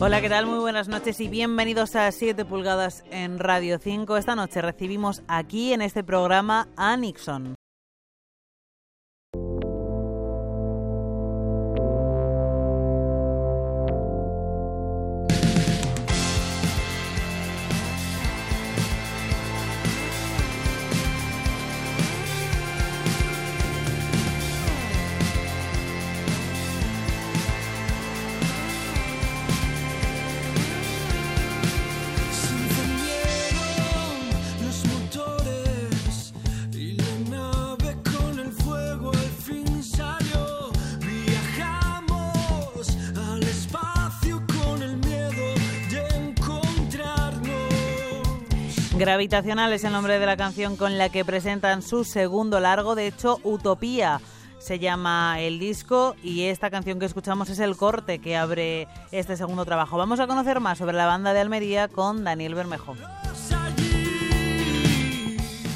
Hola, ¿qué tal? Muy buenas noches y bienvenidos a 7 pulgadas en Radio 5. Esta noche recibimos aquí en este programa a Nixon. Gravitacional es el nombre de la canción con la que presentan su segundo largo, de hecho, Utopía se llama el disco y esta canción que escuchamos es el corte que abre este segundo trabajo. Vamos a conocer más sobre la banda de Almería con Daniel Bermejo.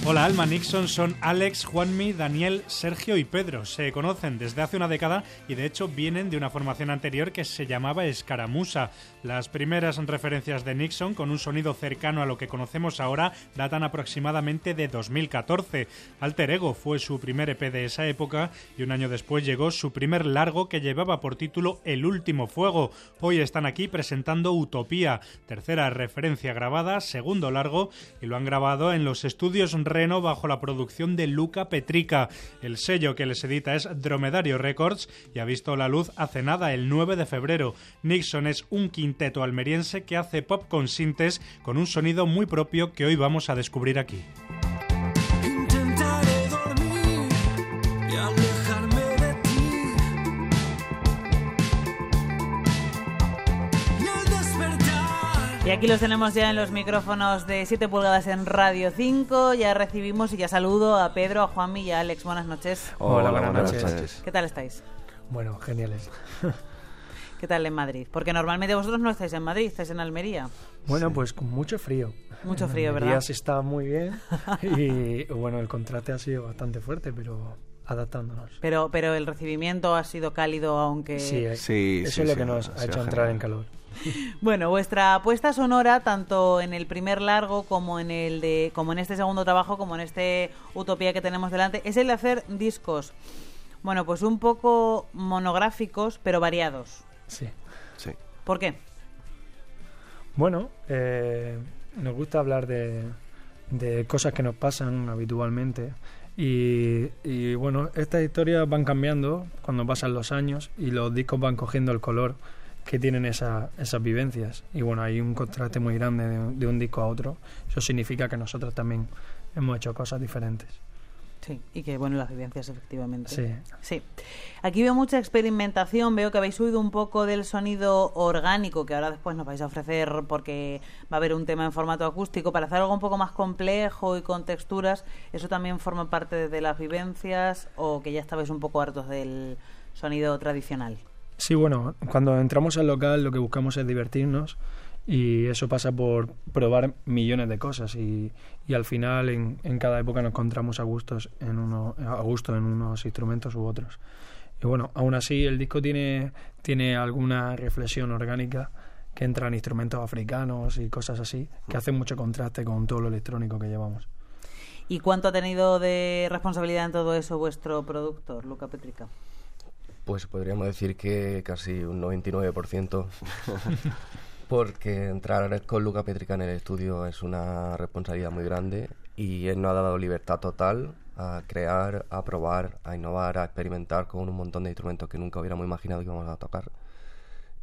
Hola Alma Nixon son Alex, Juanmi, Daniel, Sergio y Pedro. Se conocen desde hace una década y de hecho vienen de una formación anterior que se llamaba Escaramusa. Las primeras referencias de Nixon con un sonido cercano a lo que conocemos ahora datan aproximadamente de 2014. Alter Ego fue su primer EP de esa época y un año después llegó su primer largo que llevaba por título El último fuego. Hoy están aquí presentando Utopía, tercera referencia grabada, segundo largo y lo han grabado en los estudios Bajo la producción de Luca Petrica. El sello que les edita es Dromedario Records y ha visto la luz hace nada el 9 de febrero. Nixon es un quinteto almeriense que hace pop con sintes con un sonido muy propio que hoy vamos a descubrir aquí. Y aquí los tenemos ya en los micrófonos de 7 pulgadas en Radio 5. Ya recibimos y ya saludo a Pedro, a Juanmi y a Alex. Buenas noches. Hola, buenas, noches. ¿Qué tal estáis? Bueno, geniales. ¿Qué tal en Madrid? Porque normalmente vosotros no estáis en Madrid, estáis en Almería. Bueno, pues con mucho frío. Mucho frío, en ¿verdad? sí está muy bien y bueno, el contraste ha sido bastante fuerte, pero adaptándonos. Pero, pero el recibimiento ha sido cálido, aunque... Sí, Sí, sí, eso es lo sí, que nos ha hecho entrar genial. en calor. Bueno, vuestra apuesta sonora, tanto en el primer largo como en el de, como en este segundo trabajo, como en este Utopía que tenemos delante, es el de hacer discos. Bueno, pues un poco monográficos, pero variados. Sí. Sí. ¿Por qué? Bueno, eh, nos gusta hablar de, de cosas que nos pasan habitualmente y, y, bueno, estas historias van cambiando cuando pasan los años y los discos van cogiendo el color que tienen esa- esas vivencias y bueno, hay un contraste muy grande de, de un disco a otro. Eso significa que nosotros también hemos hecho cosas diferentes. Sí, y que bueno, las vivencias efectivamente. Sí. Sí. Aquí veo mucha experimentación, veo que habéis huido un poco del sonido orgánico que ahora después nos vais a ofrecer porque va a haber un tema en formato acústico para hacer algo un poco más complejo y con texturas. ¿Eso también forma parte de las vivencias o que ya estabais un poco hartos del sonido tradicional? Sí, bueno, cuando entramos al local lo que buscamos es divertirnos y eso pasa por probar millones de cosas y, y al final en, cada época nos encontramos a gustos en uno, a gusto en unos instrumentos u otros. Y bueno, aún así el disco tiene, tiene alguna reflexión orgánica que entra en instrumentos africanos y cosas así, que hacen mucho contraste con todo lo electrónico que llevamos. ¿Y cuánto ha tenido de responsabilidad en todo eso vuestro productor, Luca Petrica? Pues podríamos decir que casi un 99%. porque entrar con Luca Petrica en el estudio es una responsabilidad muy grande y él nos ha dado libertad total a crear, a probar, a innovar, a experimentar con un montón de instrumentos que nunca hubiéramos imaginado que íbamos a tocar.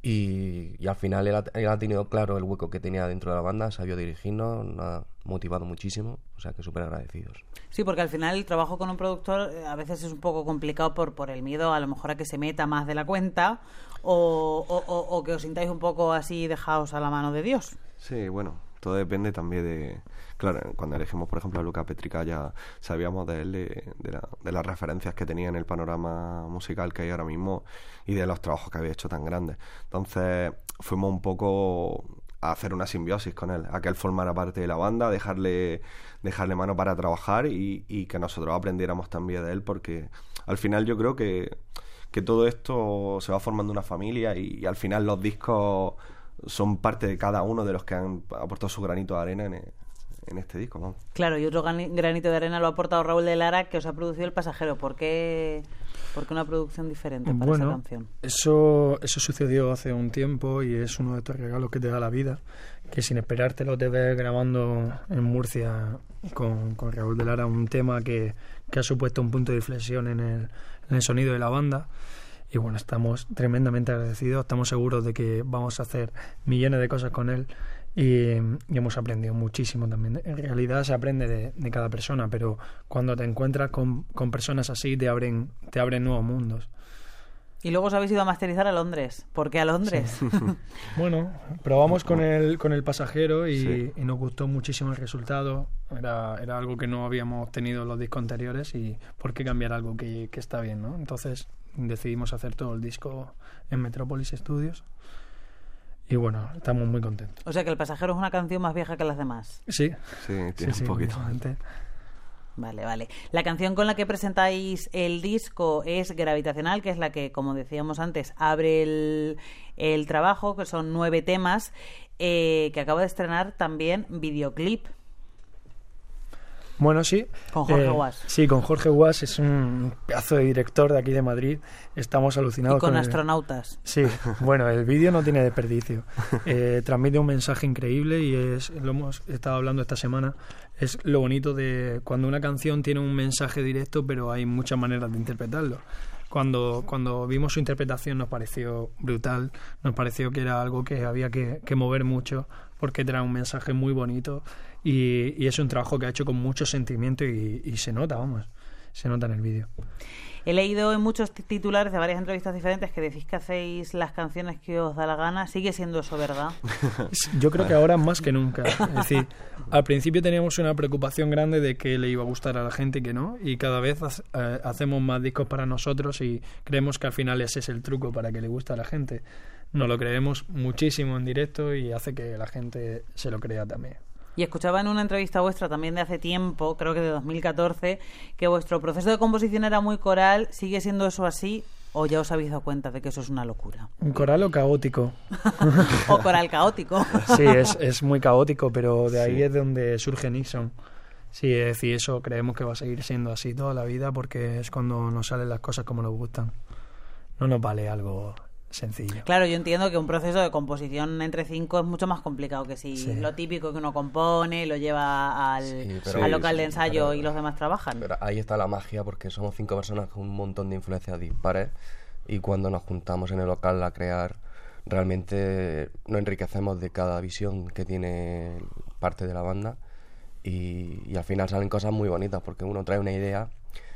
Y, y al final él ha, él ha tenido claro el hueco que tenía dentro de la banda, sabió dirigirnos, nos ha motivado muchísimo, o sea que súper agradecidos. Sí, porque al final el trabajo con un productor eh, a veces es un poco complicado por, por el miedo a lo mejor a que se meta más de la cuenta o, o- o- o que os sintáis un poco así dejados a la mano de Dios. Sí, bueno, todo depende también de... Claro, cuando elegimos, por ejemplo, a Luca Petrica ya sabíamos de él, de, de la- de las referencias que tenía en el panorama musical que hay ahora mismo y de los trabajos que había hecho tan grandes. Entonces fuimos un poco a hacer una simbiosis con él, a que él formara parte de la banda, dejarle, dejarle mano para trabajar y, y que nosotros aprendiéramos también de él, porque al final yo creo que, que todo esto se va formando una familia y, al final los discos son parte de cada uno de los que han aportado su granito de arena en, en este disco. Vamos. Claro, y otro granito de arena lo ha aportado Raúl de Lara, que os ha producido El Pasajero. ¿Por qué, por qué una producción diferente para bueno, esa canción? Eso, eso sucedió hace un tiempo y es uno de estos regalos que te da la vida, que sin esperártelo te ves grabando en Murcia con, con Raúl de Lara un tema que, que ha supuesto un punto de inflexión en el, en el sonido de la banda y bueno, estamos tremendamente agradecidos, estamos seguros de que vamos a hacer millones de cosas con él y, hemos aprendido muchísimo también. En realidad se aprende de, cada persona, pero cuando te encuentras con, con, personas así te abren, te abren nuevos mundos. Y luego os habéis ido a masterizar a Londres. ¿Por qué a Londres? bueno, probamos con el, con el pasajero y, y, nos gustó muchísimo el resultado. Era, era algo que no habíamos tenido en los discos anteriores y ¿por qué cambiar algo que, que está bien? ¿no? Entonces decidimos hacer todo el disco en Metropolis Studios. Y bueno, estamos muy contentos. O sea que El Pasajero es una canción más vieja que las demás. Sí. Sí, tiene un poquito. Vale, vale. La canción con la que presentáis el disco es Gravitacional, que es la que, como decíamos antes, abre el, el trabajo, que son nueve temas, eh, que acaba de estrenar también videoclip. Bueno, sí. Con Jorge eh, Guas. Sí, con Jorge Guas, es un pedazo de director de aquí de Madrid. Estamos alucinados. Y con, astronautas. Sí, bueno, el vídeo no tiene desperdicio. Eh, transmite un mensaje increíble y es, lo hemos estado hablando esta semana, es lo bonito de cuando una canción tiene un mensaje directo, pero hay muchas maneras de interpretarlo. Cuando, cuando vimos su interpretación nos pareció brutal, nos pareció que era algo que había que, que mover mucho porque trae un mensaje muy bonito y, es un trabajo que ha hecho con mucho sentimiento y, se nota, vamos, se nota en el vídeo. He leído en muchos titulares de varias entrevistas diferentes que decís que hacéis las canciones que os da la gana. ¿Sigue siendo eso verdad? Yo creo que ahora más que nunca. Es decir, al principio teníamos una preocupación grande de que le iba a gustar a la gente y que no. Y cada vez eh, hacemos más discos para nosotros y creemos que al final ese es el truco para que le guste a la gente. Nos lo creemos muchísimo en directo y hace que la gente se lo crea también. Y escuchaba en una entrevista vuestra también de hace tiempo, creo que de 2014, que vuestro proceso de composición era muy coral. ¿Sigue siendo eso así? ¿O ya os habéis dado cuenta de que eso es una locura? ¿Un coral o caótico? o coral caótico. sí, es, es, muy caótico, pero de ahí es donde surge Nixon. Sí, es decir, eso creemos que va a seguir siendo así toda la vida porque es cuando nos salen las cosas como nos gustan. No nos vale algo sencillo. Claro, yo entiendo que un proceso de composición entre cinco es mucho más complicado que si lo típico que uno compone, lo lleva al, local de ensayo y los demás trabajan. Pero ahí está la magia porque somos cinco personas con un montón de influencias dispares y cuando nos juntamos en el local a crear, realmente nos enriquecemos de cada visión que tiene parte de la banda y, y al final salen cosas muy bonitas porque uno trae una idea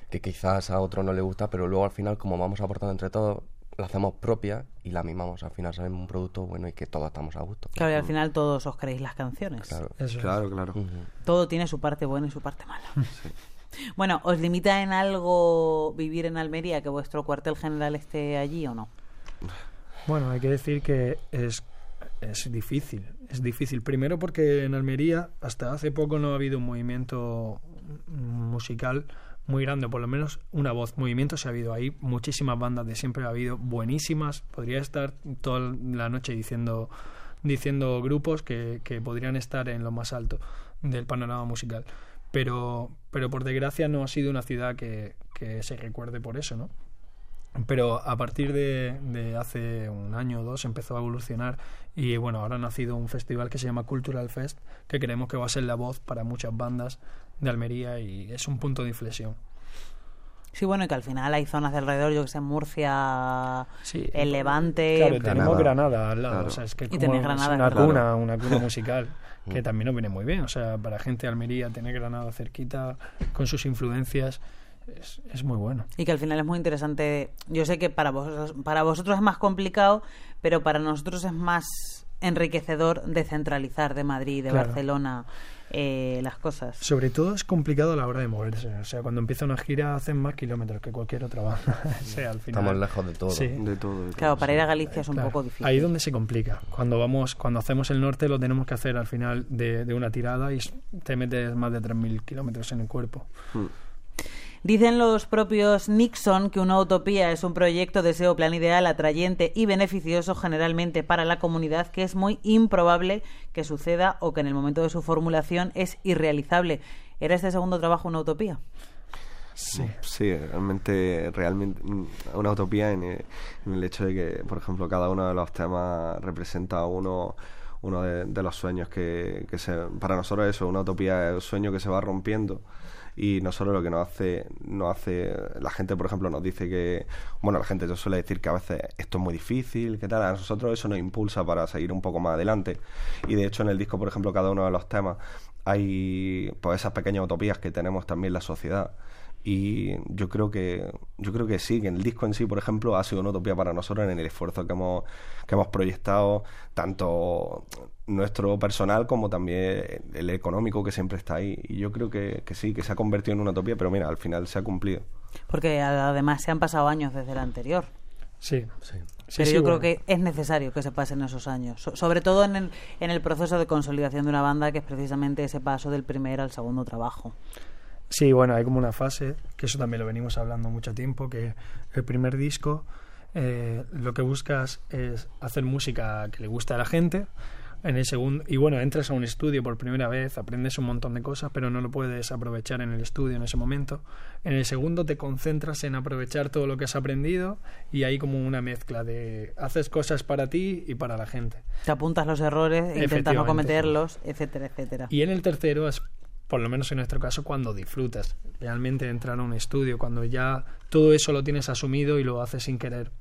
que quizás a otro no le gusta, pero luego al final como vamos aportando entre todos la hacemos propia y la mimamos. Al final sale un producto bueno y que todos estamos a gusto. Claro, y al final todos os creéis las canciones. Claro, claro. claro. Todo tiene su parte buena y su parte mala. Bueno, ¿os limita en algo vivir en Almería, que vuestro cuartel general esté allí o no? Bueno, hay que decir que es, es difícil. Es difícil. Primero porque en Almería hasta hace poco no ha habido un movimiento musical muy grande, por lo menos una voz. Movimiento se ha habido ahí, muchísimas bandas de siempre ha habido, buenísimas. Podría estar toda la noche diciendo, diciendo grupos que, que podrían estar en lo más alto del panorama musical. Pero, pero por desgracia no ha sido una ciudad que, que se recuerde por eso, ¿no? Pero a partir de, de, hace un año o dos empezó a evolucionar y bueno, ahora ha nacido un festival que se llama Cultural Fest que creemos que va a ser la voz para muchas bandas de Almería y es un punto de inflexión. Sí, bueno, y que al final hay zonas de alrededor, yo que sé, Murcia, el Levante. Claro, tenemos Granada al lado, o sea, es que como Granada, una cuna, una cuna musical, que también nos viene muy bien, o sea, para gente de Almería tener Granada cerquita, con sus influencias, es, es, muy bueno. Y que al final es muy interesante. Yo sé que para vosotros, para vosotros es más complicado, pero para nosotros es más enriquecedor descentralizar de Madrid, de Barcelona, eh, las cosas. Sobre todo es complicado a la hora de moverse. O sea, cuando empieza una gira hacen más kilómetros que cualquier otra banda. al final. Estamos lejos de todo. De todo, claro, para ir a Galicia es un poco difícil. Ahí es donde se complica. Cuando vamos, cuando hacemos el norte lo tenemos que hacer al final de, una tirada y te metes más de 3.000 kilómetros en el cuerpo. Hmm. Dicen los propios Nixon que una utopía es un proyecto, deseo, plan ideal, atrayente y beneficioso generalmente para la comunidad que es muy improbable que suceda o que en el momento de su formulación es irrealizable. ¿Era este segundo trabajo una utopía? Sí. sí, realmente, realmente mm, una utopía en el, hecho de que, por ejemplo, cada uno de los temas representa uno uno de, los sueños que, que se, para nosotros eso, una utopía es un sueño que se va rompiendo y no solo lo que nos hace, nos hace, la gente por ejemplo nos dice que, bueno, la gente suele decir que a veces esto es muy difícil, que tal, a nosotros eso nos impulsa para seguir un poco más adelante. Y de hecho en el disco por ejemplo cada uno de los temas hay pues esas pequeñas utopías que tenemos también la sociedad y yo creo que yo creo que sí que el disco en sí por ejemplo ha sido una utopía para nosotros en el esfuerzo que hemos que hemos proyectado tanto nuestro personal como también el económico que siempre está ahí. Y yo creo que, que sí que se ha convertido en una utopía pero mira al final se ha cumplido. Porque además se han pasado años desde el anterior. Sí. Sí. Pero yo creo que es necesario que se pasen esos años, sobre todo en el, en el proceso de consolidación de una banda, que es precisamente ese paso del primer al segundo trabajo. Sí, bueno, hay como una fase, que eso también lo venimos hablando mucho tiempo, que el primer disco eh, lo que buscas es hacer música que le guste a la gente. En el segundo, y bueno, entras a un estudio por primera vez, aprendes un montón de cosas, pero no lo puedes aprovechar en el estudio en ese momento. En el segundo te concentras en aprovechar todo lo que has aprendido y hay como una mezcla de haces cosas para ti y para la gente. Te apuntas los errores, intentas no cometerlos, etcétera, etcétera. Y en el tercero por lo menos en nuestro caso, cuando disfrutas realmente entrar a un estudio, cuando ya todo eso lo tienes asumido y lo haces sin querer.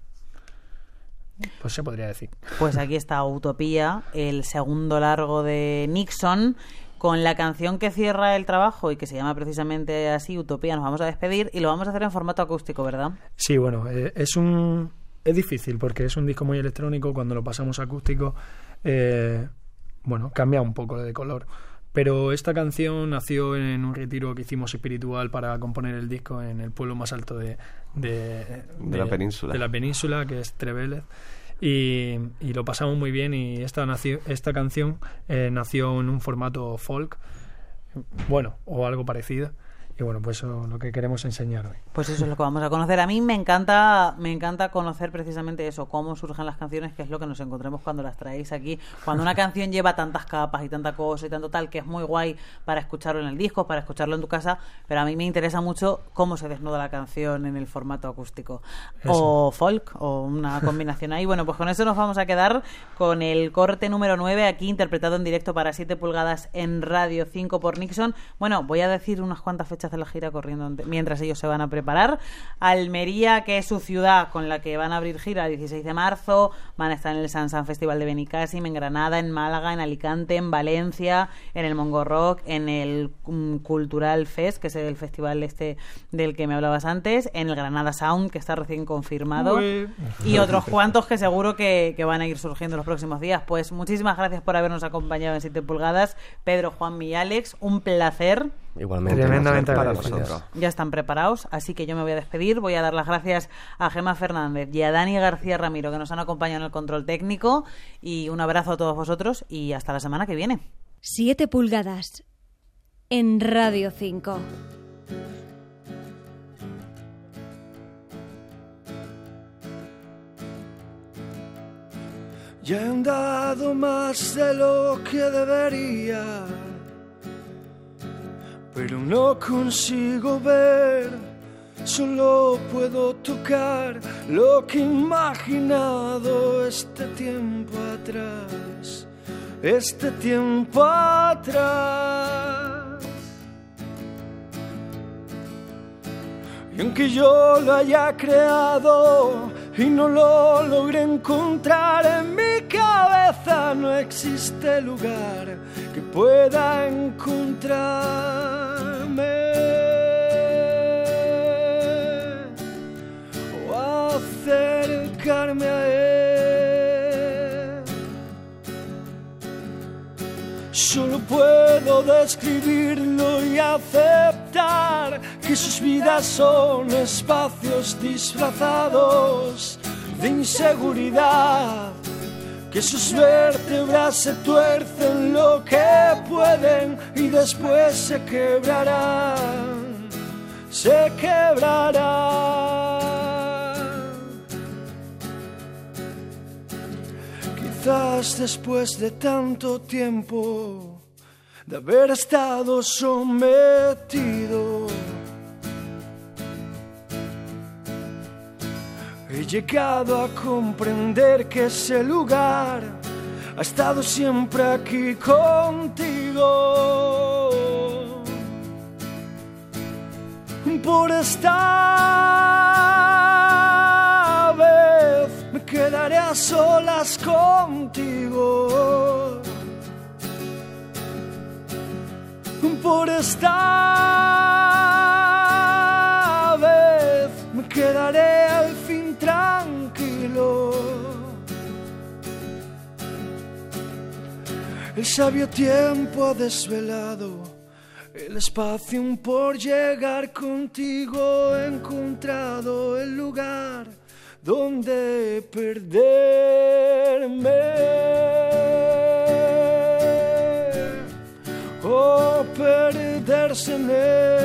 Pues se podría decir. Pues aquí está Utopía, el segundo largo de Nixon, con la canción que cierra el trabajo y que se llama precisamente así, Utopía. Nos vamos a despedir y lo vamos a hacer en formato acústico, ¿verdad? Sí, bueno, eh, es un. Es difícil porque es un disco muy electrónico. Cuando lo pasamos acústico, eh, bueno, cambia un poco de color pero esta canción nació en un retiro que hicimos espiritual para componer el disco en el pueblo más alto de, de, la península. De la península, que es Trevélez. Y, lo pasamos muy bien y esta, nació, esta canción eh, nació en un formato folk, bueno, o algo parecido. Y bueno, pues eso es lo que queremos enseñar hoy. Pues eso es lo que vamos a conocer. A mí me encanta, me encanta conocer precisamente eso, cómo surgen las canciones, que es lo que nos encontremos cuando las traéis aquí. Cuando una canción lleva tantas capas y tanta cosa y tanto tal, que es muy guay para escucharlo en el disco, para escucharlo en tu casa, pero a mí me interesa mucho cómo se desnuda la canción en el formato acústico. O folk, o una combinación ahí. Bueno, pues con eso nos vamos a quedar con el corte número 9, aquí interpretado en directo para 7 pulgadas en Radio 5 por Nixon. Bueno, voy a decir unas cuantas fechas hace la gira corriendo mientras ellos se van a preparar. Almería, que es su ciudad con la que van a abrir gira el 16 de marzo, van a estar en el San San Festival de Benicassim, en Granada, en Málaga, en Alicante, en Valencia, en el Mongo Rock, en el mm, Cultural Fest, que es el festival este del que me hablabas antes, en el Granada Sound, que está recién confirmado, y otros cuantos que seguro que, que, van a ir surgiendo los próximos días. Pues muchísimas gracias por habernos acompañado en 7 pulgadas, Pedro, Juan y Alex, un placer. Igualmente. para nosotros. Ya están preparados, así que yo me voy a despedir. Voy a dar las gracias a Gema Fernández y a Dani García Ramiro que nos han acompañado en el control técnico. Y un abrazo a todos vosotros y hasta la semana que viene. Siete pulgadas en Radio 5. Ya he andado más de lo que debería pero no consigo ver, solo puedo tocar lo que he imaginado este tiempo atrás, este tiempo atrás. Y aunque yo lo haya creado y no lo logré encontrar en mi cabeza, no existe lugar pueda encontrarme o acercarme a él. Solo puedo describirlo y aceptar que sus vidas son espacios disfrazados de inseguridad que sus vértebras se tuercen lo que pueden y después se quebrarán se quebrará. Quizás después de tanto tiempo de haber estado sometido, he llegado a comprender que ese lugar ha estado siempre aquí contigo. por esta vez me quedaré a solas contigo. Por esta sabio tiempo ha desvelado el espacio por llegar contigo he encontrado el lugar donde perderme o perderse en él.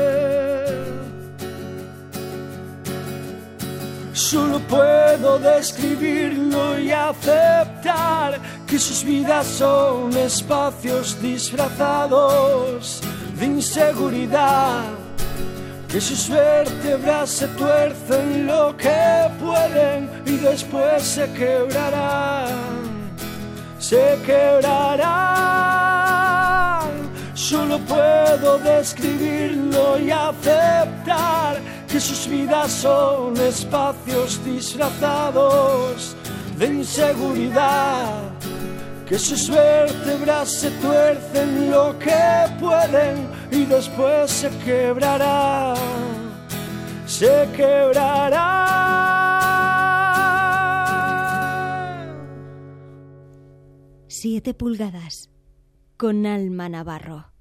Solo puedo describirlo y aceptar que sus vidas son espacios disfrazados de inseguridad, que sus vértebras se tuercen lo que pueden y después se quebrarán, se quebrarán. Solo puedo describirlo y aceptar que sus vidas son espacios disfrazados de inseguridad que sus vértebras se tuercen lo que pueden y después se quebrará, se quebrará. Siete pulgadas con Alma Navarro.